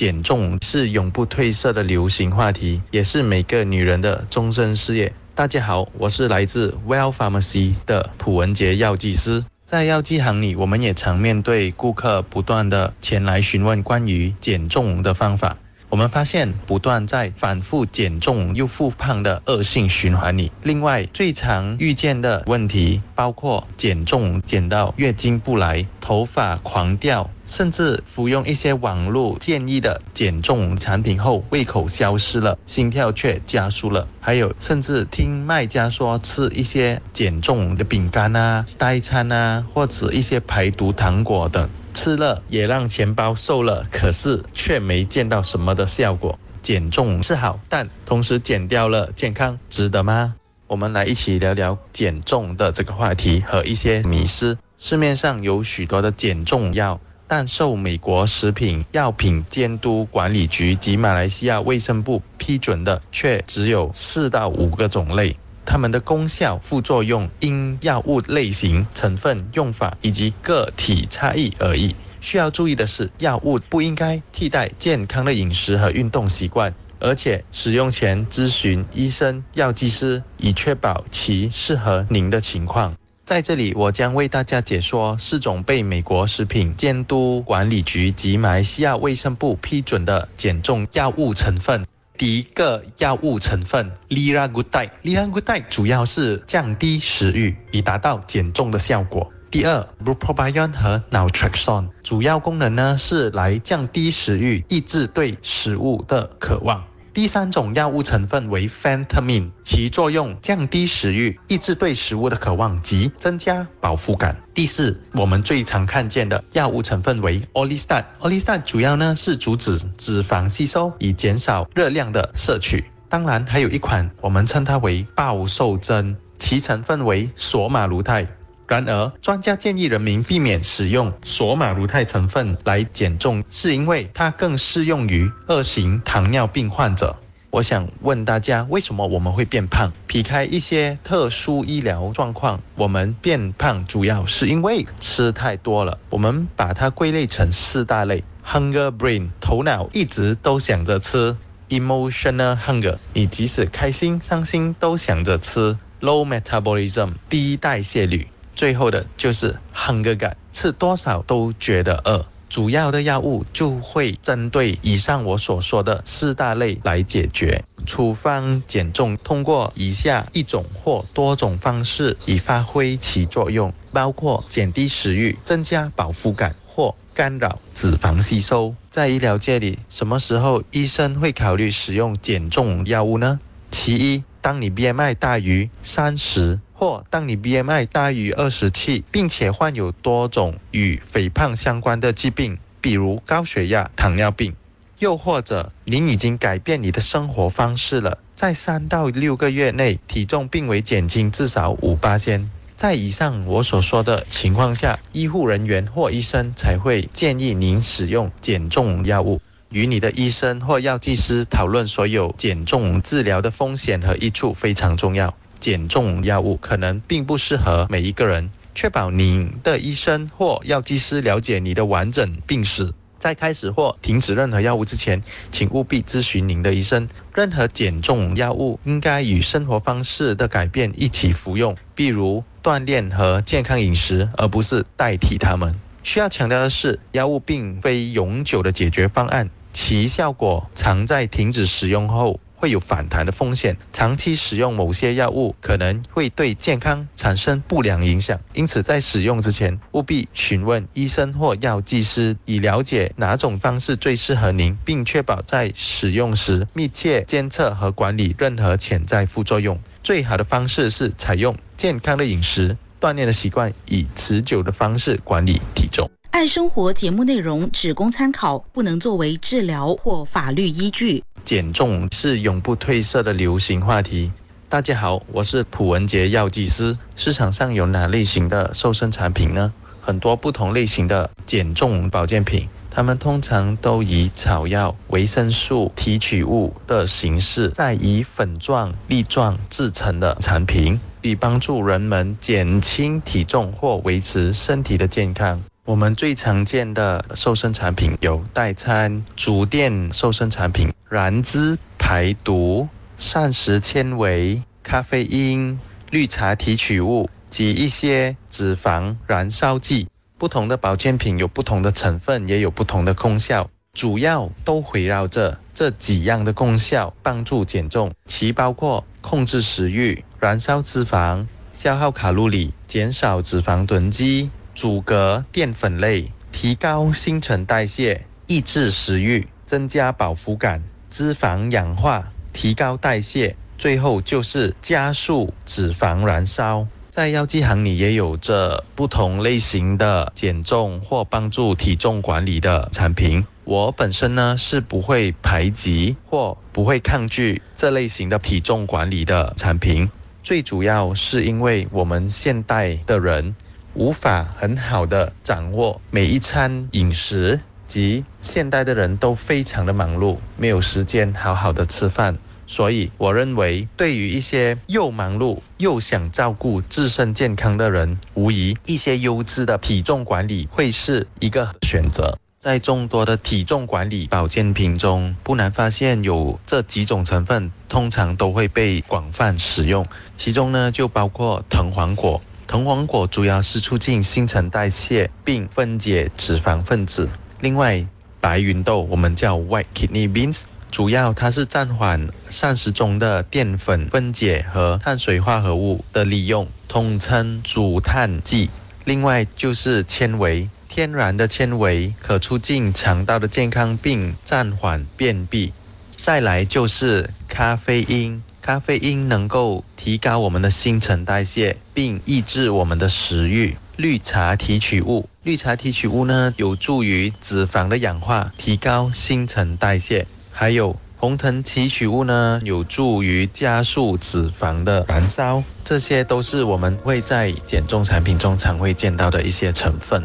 减重是永不褪色的流行话题，也是每个女人的终身事业。大家好，我是来自 Well Pharmacy 的普文杰药剂师。在药剂行里，我们也常面对顾客不断的前来询问关于减重的方法。我们发现，不断在反复减重又复胖的恶性循环里。另外，最常遇见的问题包括减重减到月经不来、头发狂掉，甚至服用一些网络建议的减重产品后，胃口消失了，心跳却加速了。还有，甚至听卖家说吃一些减重的饼干啊、代餐啊，或者一些排毒糖果等。吃了也让钱包瘦了，可是却没见到什么的效果。减重是好，但同时减掉了健康，值得吗？我们来一起聊聊减重的这个话题和一些迷思。市面上有许多的减重药，但受美国食品药品监督管理局及马来西亚卫生部批准的，却只有四到五个种类。它们的功效、副作用因药物类型、成分、用法以及个体差异而异。需要注意的是，药物不应该替代健康的饮食和运动习惯，而且使用前咨询医生、药剂师，以确保其适合您的情况。在这里，我将为大家解说四种被美国食品监督管理局及马来西亚卫生部批准的减重药物成分。第一个药物成分 l i r a g u d i l i r a g u d i 主要是降低食欲，以达到减重的效果。第二 b r u p r o b i o n 和 naltrexone 主要功能呢是来降低食欲，抑制对食物的渴望。第三种药物成分为 phentermine，其作用降低食欲，抑制对食物的渴望及增加饱腹感。第四，我们最常看见的药物成分为 o l i s t a t o l i s t a t 主要呢是阻止脂肪吸收，以减少热量的摄取。当然，还有一款我们称它为暴瘦针，其成分为索马卢肽。然而，专家建议人民避免使用索马卢肽成分来减重，是因为它更适用于二型糖尿病患者。我想问大家，为什么我们会变胖？撇开一些特殊医疗状况，我们变胖主要是因为吃太多了。我们把它归类成四大类：hunger brain，头脑一直都想着吃；emotional hunger，你即使开心、伤心都想着吃；low metabolism，低代谢率。最后的就是 hunger 感，吃多少都觉得饿。主要的药物就会针对以上我所说的四大类来解决。处方减重通过以下一种或多种方式以发挥其作用，包括减低食欲、增加饱腹感或干扰脂肪吸收。在医疗界里，什么时候医生会考虑使用减重药物呢？其一，当你 BMI 大于三十。或当你 BMI 大于二十七，并且患有多种与肥胖相关的疾病，比如高血压、糖尿病，又或者您已经改变你的生活方式了，在三到六个月内体重并未减轻至少五八千，在以上我所说的情况下，医护人员或医生才会建议您使用减重药物。与你的医生或药剂师讨论所有减重治疗的风险和益处非常重要。减重药物可能并不适合每一个人，确保您的医生或药剂师了解你的完整病史。在开始或停止任何药物之前，请务必咨询您的医生。任何减重药物应该与生活方式的改变一起服用，比如锻炼和健康饮食，而不是代替它们。需要强调的是，药物并非永久的解决方案，其效果常在停止使用后。会有反弹的风险，长期使用某些药物可能会对健康产生不良影响，因此在使用之前务必询问医生或药剂师，以了解哪种方式最适合您，并确保在使用时密切监测和管理任何潜在副作用。最好的方式是采用健康的饮食、锻炼的习惯，以持久的方式管理体重。爱生活节目内容只供参考，不能作为治疗或法律依据。减重是永不褪色的流行话题。大家好，我是普文杰药剂师。市场上有哪类型的瘦身产品呢？很多不同类型的减重保健品，它们通常都以草药、维生素提取物的形式，再以粉状、粒状制成的产品，以帮助人们减轻体重或维持身体的健康。我们最常见的瘦身产品有代餐、主店瘦身产品、燃脂排毒、膳食纤维、咖啡因、绿茶提取物及一些脂肪燃烧剂。不同的保健品有不同的成分，也有不同的功效，主要都围绕着这几样的功效，帮助减重。其包括控制食欲、燃烧脂肪、消耗卡路里、减少脂肪囤积。阻隔淀粉类，提高新陈代谢，抑制食欲，增加饱腹感，脂肪氧化，提高代谢，最后就是加速脂肪燃烧。在药剂行里也有着不同类型的减重或帮助体重管理的产品。我本身呢是不会排挤或不会抗拒这类型的体重管理的产品，最主要是因为我们现代的人。无法很好的掌握每一餐饮食，及现代的人都非常的忙碌，没有时间好好的吃饭。所以，我认为对于一些又忙碌又想照顾自身健康的人，无疑一些优质的体重管理会是一个选择。在众多的体重管理保健品中，不难发现有这几种成分，通常都会被广泛使用。其中呢，就包括藤黄果。藤黄果主要是促进新陈代谢并分解脂肪分子。另外，白芸豆我们叫 white kidney beans，主要它是暂缓膳食中的淀粉分解和碳水化合物的利用，统称煮碳剂。另外就是纤维，天然的纤维可促进肠道的健康并暂缓便秘。再来就是咖啡因。咖啡因能够提高我们的新陈代谢，并抑制我们的食欲。绿茶提取物，绿茶提取物呢，有助于脂肪的氧化，提高新陈代谢。还有红藤提取物呢，有助于加速脂肪的燃烧。这些都是我们会在减重产品中常会见到的一些成分。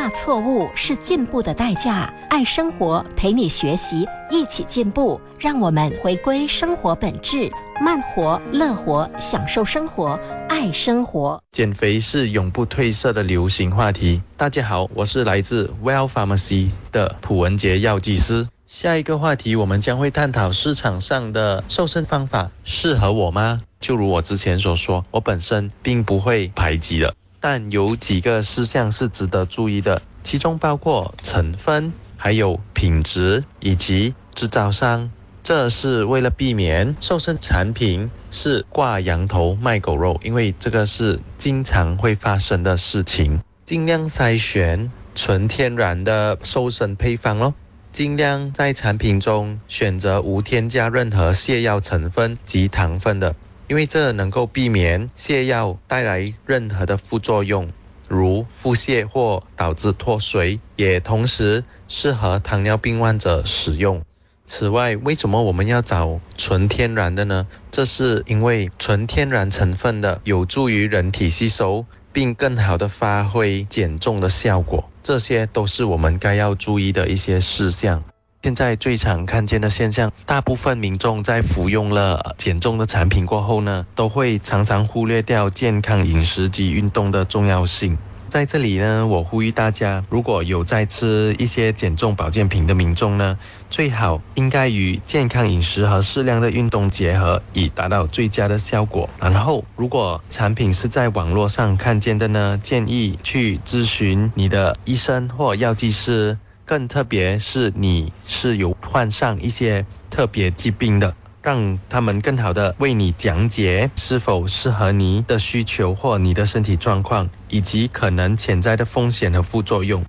接纳错误是进步的代价。爱生活，陪你学习，一起进步。让我们回归生活本质，慢活、乐活，享受生活，爱生活。减肥是永不褪色的流行话题。大家好，我是来自 Well Pharmacy 的普文杰药剂师。下一个话题，我们将会探讨市场上的瘦身方法适合我吗？就如我之前所说，我本身并不会排挤的。但有几个事项是值得注意的，其中包括成分、还有品质以及制造商。这是为了避免瘦身产品是挂羊头卖狗肉，因为这个是经常会发生的事情。尽量筛选纯天然的瘦身配方咯，尽量在产品中选择无添加任何泻药成分及糖分的。因为这能够避免泻药带来任何的副作用，如腹泻或导致脱水，也同时适合糖尿病患者使用。此外，为什么我们要找纯天然的呢？这是因为纯天然成分的有助于人体吸收，并更好的发挥减重的效果。这些都是我们该要注意的一些事项。现在最常看见的现象，大部分民众在服用了减重的产品过后呢，都会常常忽略掉健康饮食及运动的重要性。在这里呢，我呼吁大家，如果有在吃一些减重保健品的民众呢，最好应该与健康饮食和适量的运动结合，以达到最佳的效果。然后，如果产品是在网络上看见的呢，建议去咨询你的医生或药剂师。更特别是你是有患上一些特别疾病的，让他们更好的为你讲解是否适合你的需求或你的身体状况，以及可能潜在的风险和副作用。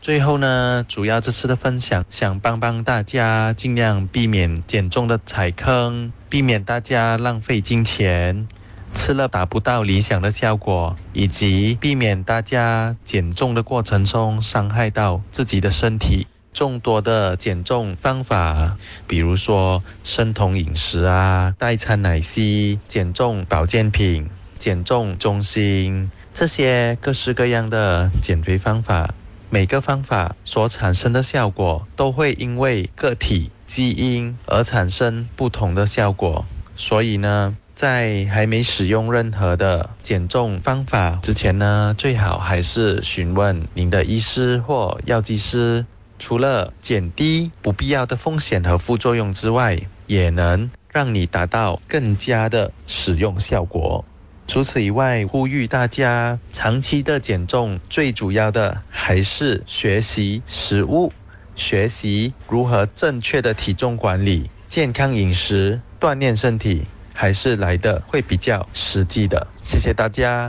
最后呢，主要这次的分享想帮帮大家，尽量避免减重的踩坑，避免大家浪费金钱。吃了达不到理想的效果，以及避免大家减重的过程中伤害到自己的身体。众多的减重方法，比如说生酮饮食啊、代餐奶昔、减重保健品、减重中心，这些各式各样的减肥方法，每个方法所产生的效果都会因为个体基因而产生不同的效果。所以呢。在还没使用任何的减重方法之前呢，最好还是询问您的医师或药剂师。除了减低不必要的风险和副作用之外，也能让你达到更佳的使用效果。除此以外，呼吁大家长期的减重，最主要的还是学习食物，学习如何正确的体重管理、健康饮食、锻炼身体，还是来的会比较实际的。谢谢大家。